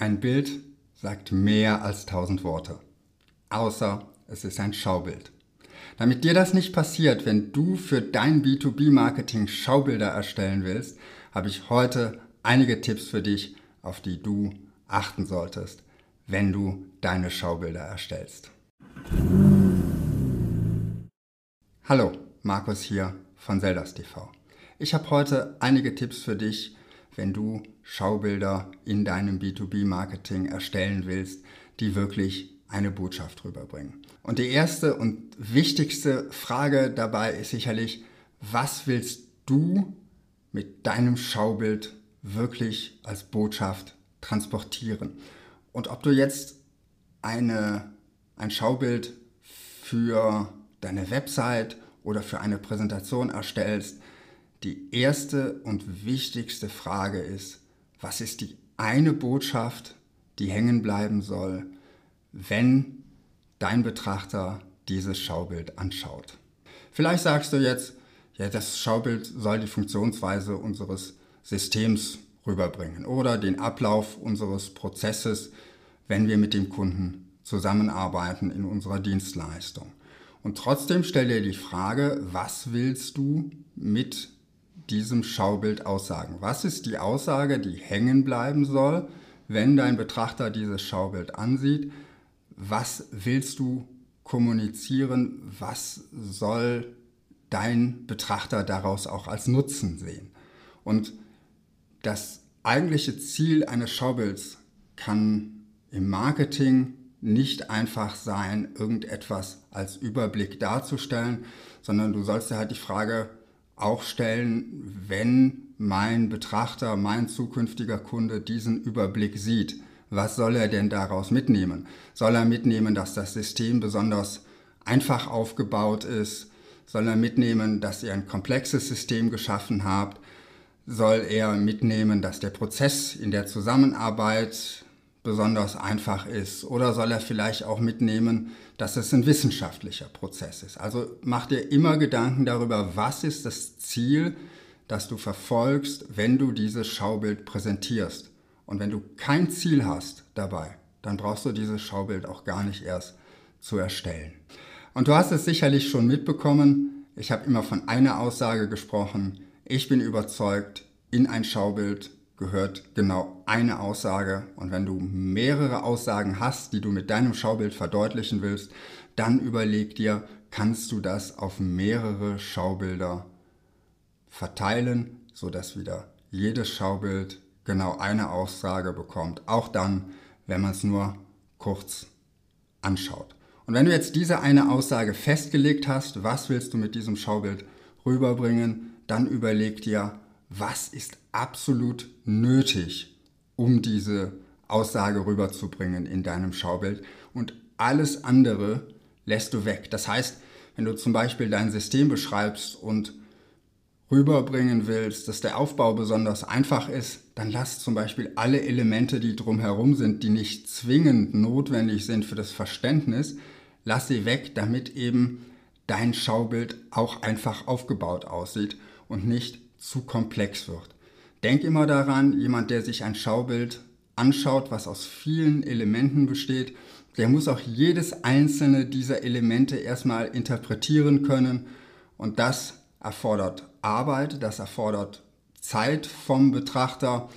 Ein Bild sagt mehr als tausend Worte, außer es ist ein Schaubild. Damit dir das nicht passiert, wenn du für dein B2B-Marketing Schaubilder erstellen willst, habe ich heute einige Tipps für dich, auf die du achten solltest, wenn du deine Schaubilder erstellst. Hallo, Markus hier von Zeldas TV. Ich habe heute einige Tipps für dich, wenn du Schaubilder in deinem B2B-Marketing erstellen willst, die wirklich eine Botschaft rüberbringen. Und die erste und wichtigste Frage dabei ist sicherlich, was willst du mit deinem Schaubild wirklich als Botschaft transportieren? Und ob du jetzt eine, ein Schaubild für deine Website oder für eine Präsentation erstellst, die erste und wichtigste Frage ist, was ist die eine Botschaft, die hängen bleiben soll, wenn dein Betrachter dieses Schaubild anschaut. Vielleicht sagst du jetzt, ja, das Schaubild soll die Funktionsweise unseres Systems rüberbringen oder den Ablauf unseres Prozesses, wenn wir mit dem Kunden zusammenarbeiten in unserer Dienstleistung. Und trotzdem stell dir die Frage, was willst du mit diesem Schaubild aussagen? Was ist die Aussage, die hängen bleiben soll, wenn dein Betrachter dieses Schaubild ansieht? Was willst du kommunizieren? Was soll dein Betrachter daraus auch als Nutzen sehen? Und das eigentliche Ziel eines Schaubilds kann im Marketing nicht einfach sein, irgendetwas als Überblick darzustellen, sondern du sollst dir halt die Frage auch stellen, wenn mein Betrachter, mein zukünftiger Kunde diesen Überblick sieht. Was soll er denn daraus mitnehmen? Soll er mitnehmen, dass das System besonders einfach aufgebaut ist? Soll er mitnehmen, dass ihr ein komplexes System geschaffen habt? Soll er mitnehmen, dass der Prozess in der Zusammenarbeit besonders einfach ist? Oder soll er vielleicht auch mitnehmen, dass es ein wissenschaftlicher Prozess ist? Also mach dir immer Gedanken darüber, was ist das Ziel, das du verfolgst, wenn du dieses Schaubild präsentierst. Und wenn du kein Ziel hast dabei, dann brauchst du dieses Schaubild auch gar nicht erst zu erstellen. Und du hast es sicherlich schon mitbekommen, ich habe immer von einer Aussage gesprochen, ich bin überzeugt, in ein Schaubild gehört genau eine Aussage. Und wenn du mehrere Aussagen hast, die du mit deinem Schaubild verdeutlichen willst, dann überleg dir, kannst du das auf mehrere Schaubilder verteilen, sodass wieder jedes Schaubild genau eine Aussage bekommt. Auch dann, wenn man es nur kurz anschaut. Und wenn du jetzt diese eine Aussage festgelegt hast, was willst du mit diesem Schaubild rüberbringen, dann überleg dir, was ist absolut nötig, um diese Aussage rüberzubringen in deinem Schaubild und alles andere lässt du weg. Das heißt, wenn du zum Beispiel dein System beschreibst und rüberbringen willst, dass der Aufbau besonders einfach ist, dann lass zum Beispiel alle Elemente, die drumherum sind, die nicht zwingend notwendig sind für das Verständnis, lass sie weg, damit eben dein Schaubild auch einfach aufgebaut aussieht und nicht zu komplex wird. Denk immer daran, jemand, der sich ein Schaubild anschaut, was aus vielen Elementen besteht, der muss auch jedes einzelne dieser Elemente erstmal interpretieren können und das erfordert Arbeit, das erfordert Zeit vom Betrachter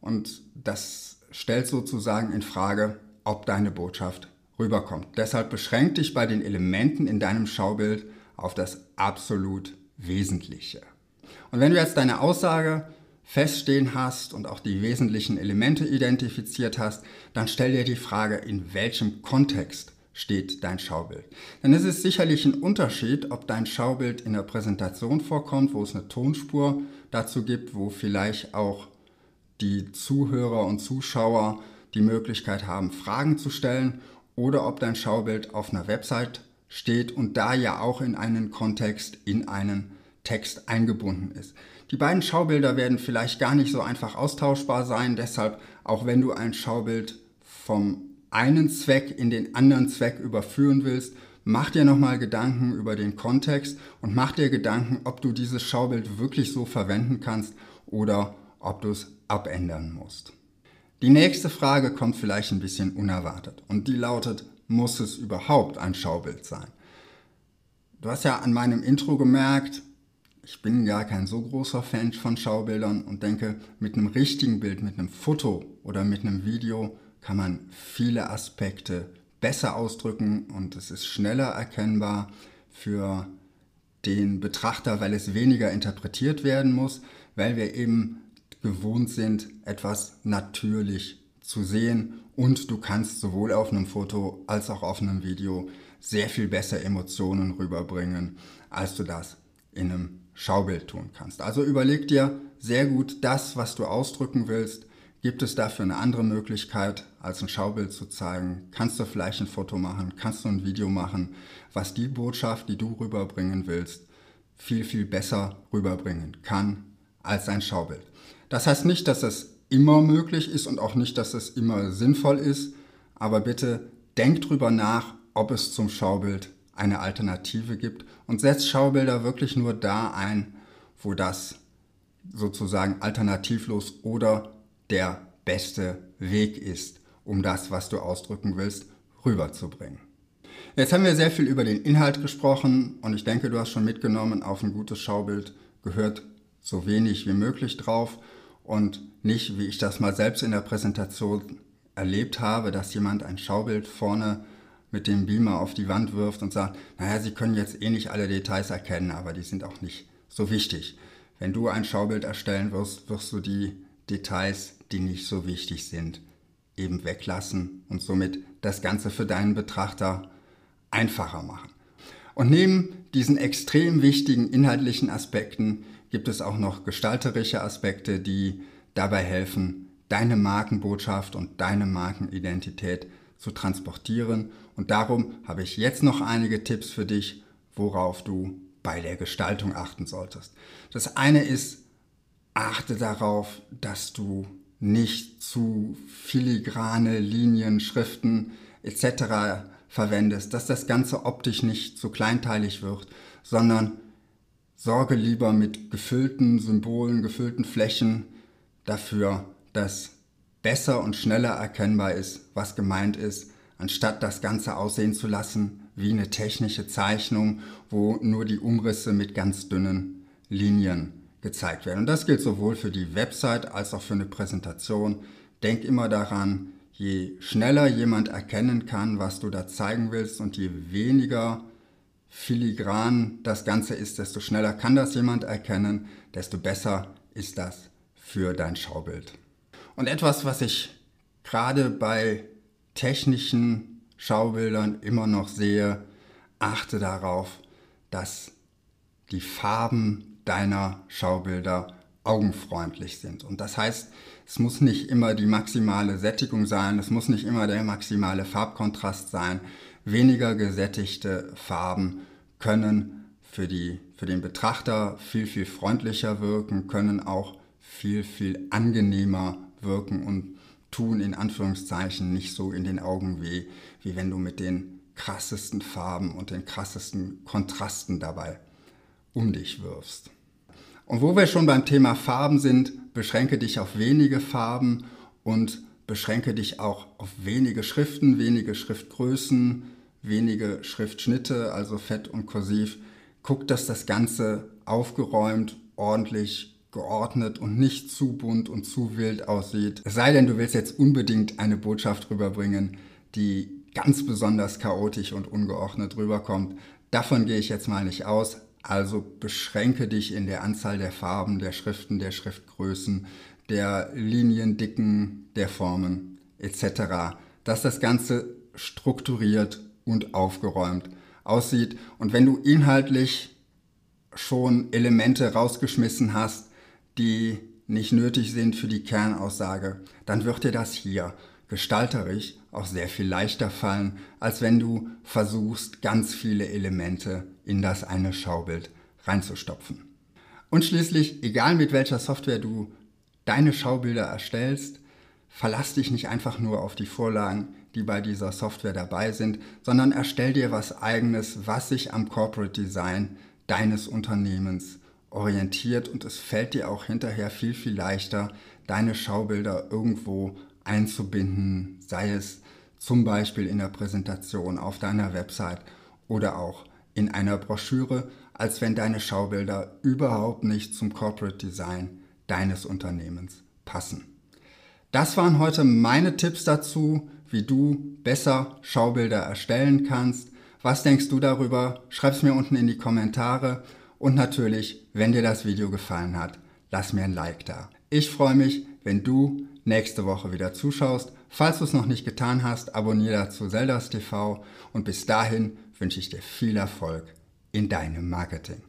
und das stellt sozusagen in Frage, ob deine Botschaft rüberkommt. Deshalb beschränk dich bei den Elementen in deinem Schaubild auf das absolut Wesentliche. Und wenn du jetzt deine Aussage feststehen hast und auch die wesentlichen Elemente identifiziert hast, dann stell dir die Frage, in welchem Kontext steht dein Schaubild. Denn es ist sicherlich ein Unterschied, ob dein Schaubild in der Präsentation vorkommt, wo es eine Tonspur dazu gibt, wo vielleicht auch die Zuhörer und Zuschauer die Möglichkeit haben, Fragen zu stellen, oder ob dein Schaubild auf einer Website steht und da ja auch in einen Kontext, in einen Text eingebunden ist. Die beiden Schaubilder werden vielleicht gar nicht so einfach austauschbar sein, deshalb auch wenn du ein Schaubild vom einen Zweck in den anderen Zweck überführen willst, mach dir nochmal Gedanken über den Kontext und mach dir Gedanken, ob du dieses Schaubild wirklich so verwenden kannst oder ob du es abändern musst. Die nächste Frage kommt vielleicht ein bisschen unerwartet und die lautet, muss es überhaupt ein Schaubild sein? Du hast ja an meinem Intro gemerkt, ich bin gar kein so großer Fan von Schaubildern und denke, mit einem richtigen Bild, mit einem Foto oder mit einem Video kann man viele Aspekte besser ausdrücken und es ist schneller erkennbar für den Betrachter, weil es weniger interpretiert werden muss, weil wir eben gewohnt sind, etwas natürlich zu sehen und du kannst sowohl auf einem Foto als auch auf einem Video sehr viel besser Emotionen rüberbringen, als du das in einem Schaubild tun kannst. Also überleg dir sehr gut das, was du ausdrücken willst. Gibt es dafür eine andere Möglichkeit, als ein Schaubild zu zeigen? Kannst du vielleicht ein Foto machen? Kannst du ein Video machen, was die Botschaft, die du rüberbringen willst, viel, viel besser rüberbringen kann als ein Schaubild? Das heißt nicht, dass es immer möglich ist und auch nicht, dass es immer sinnvoll ist, aber bitte denk drüber nach, ob es zum Schaubild eine Alternative gibt und setzt Schaubilder wirklich nur da ein, wo das sozusagen alternativlos oder der beste Weg ist, um das, was du ausdrücken willst, rüberzubringen. Jetzt haben wir sehr viel über den Inhalt gesprochen und ich denke, du hast schon mitgenommen, auf ein gutes Schaubild gehört so wenig wie möglich drauf und nicht, wie ich das mal selbst in der Präsentation erlebt habe, dass jemand ein Schaubild vorne mit dem Beamer auf die Wand wirft und sagt, naja, Sie können jetzt eh nicht alle Details erkennen, aber die sind auch nicht so wichtig. Wenn du ein Schaubild erstellen wirst, wirst du die Details, die nicht so wichtig sind, eben weglassen und somit das Ganze für deinen Betrachter einfacher machen. Und neben diesen extrem wichtigen inhaltlichen Aspekten gibt es auch noch gestalterische Aspekte, die dabei helfen, deine Markenbotschaft und deine Markenidentität zu transportieren. Und darum habe ich jetzt noch einige Tipps für dich, worauf du bei der Gestaltung achten solltest. Das eine ist, achte darauf, dass du nicht zu filigrane Linien, Schriften etc. verwendest, dass das Ganze optisch nicht zu kleinteilig wird, sondern sorge lieber mit gefüllten Symbolen, gefüllten Flächen dafür, dass besser und schneller erkennbar ist, was gemeint ist, anstatt das Ganze aussehen zu lassen wie eine technische Zeichnung, wo nur die Umrisse mit ganz dünnen Linien gezeigt werden. Und das gilt sowohl für die Website als auch für eine Präsentation. Denk immer daran, je schneller jemand erkennen kann, was du da zeigen willst und je weniger filigran das Ganze ist, desto schneller kann das jemand erkennen, desto besser ist das für dein Schaubild. Und etwas, was ich gerade bei technischen Schaubildern immer noch sehe, achte darauf, dass die Farben deiner Schaubilder augenfreundlich sind. Und das heißt, es muss nicht immer die maximale Sättigung sein, es muss nicht immer der maximale Farbkontrast sein. Weniger gesättigte Farben können für, die, für den Betrachter viel, viel freundlicher wirken, können auch viel, viel angenehmer wirken und tun in Anführungszeichen nicht so in den Augen weh, wie wenn du mit den krassesten Farben und den krassesten Kontrasten dabei um dich wirfst. Und wo wir schon beim Thema Farben sind, beschränke dich auf wenige Farben und beschränke dich auch auf wenige Schriften, wenige Schriftgrößen, wenige Schriftschnitte, also fett und kursiv. Guck, dass das Ganze aufgeräumt, ordentlich geordnet und nicht zu bunt und zu wild aussieht. Es sei denn, du willst jetzt unbedingt eine Botschaft rüberbringen, die ganz besonders chaotisch und ungeordnet rüberkommt. Davon gehe ich jetzt mal nicht aus. Also beschränke dich in der Anzahl der Farben, der Schriften, der Schriftgrößen, der Liniendicken, der Formen etc. Dass das Ganze strukturiert und aufgeräumt aussieht. Und wenn du inhaltlich schon Elemente rausgeschmissen hast, die nicht nötig sind für die Kernaussage, dann wird dir das hier gestalterisch auch sehr viel leichter fallen, als wenn du versuchst, ganz viele Elemente in das eine Schaubild reinzustopfen. Und schließlich, egal mit welcher Software du deine Schaubilder erstellst, verlass dich nicht einfach nur auf die Vorlagen, die bei dieser Software dabei sind, sondern erstell dir was eigenes, was sich am Corporate Design deines Unternehmens orientiert und es fällt dir auch hinterher viel, viel leichter, deine Schaubilder irgendwo einzubinden, sei es zum Beispiel in der Präsentation auf deiner Website oder auch in einer Broschüre, als wenn deine Schaubilder überhaupt nicht zum Corporate Design deines Unternehmens passen. Das waren heute meine Tipps dazu, wie du besser Schaubilder erstellen kannst. Was denkst du darüber? Schreib es mir unten in die Kommentare. Und natürlich, wenn dir das Video gefallen hat, lass mir ein Like da. Ich freue mich, wenn du nächste Woche wieder zuschaust. Falls du es noch nicht getan hast, abonniere dazu Zeldas TV und bis dahin wünsche ich dir viel Erfolg in deinem Marketing.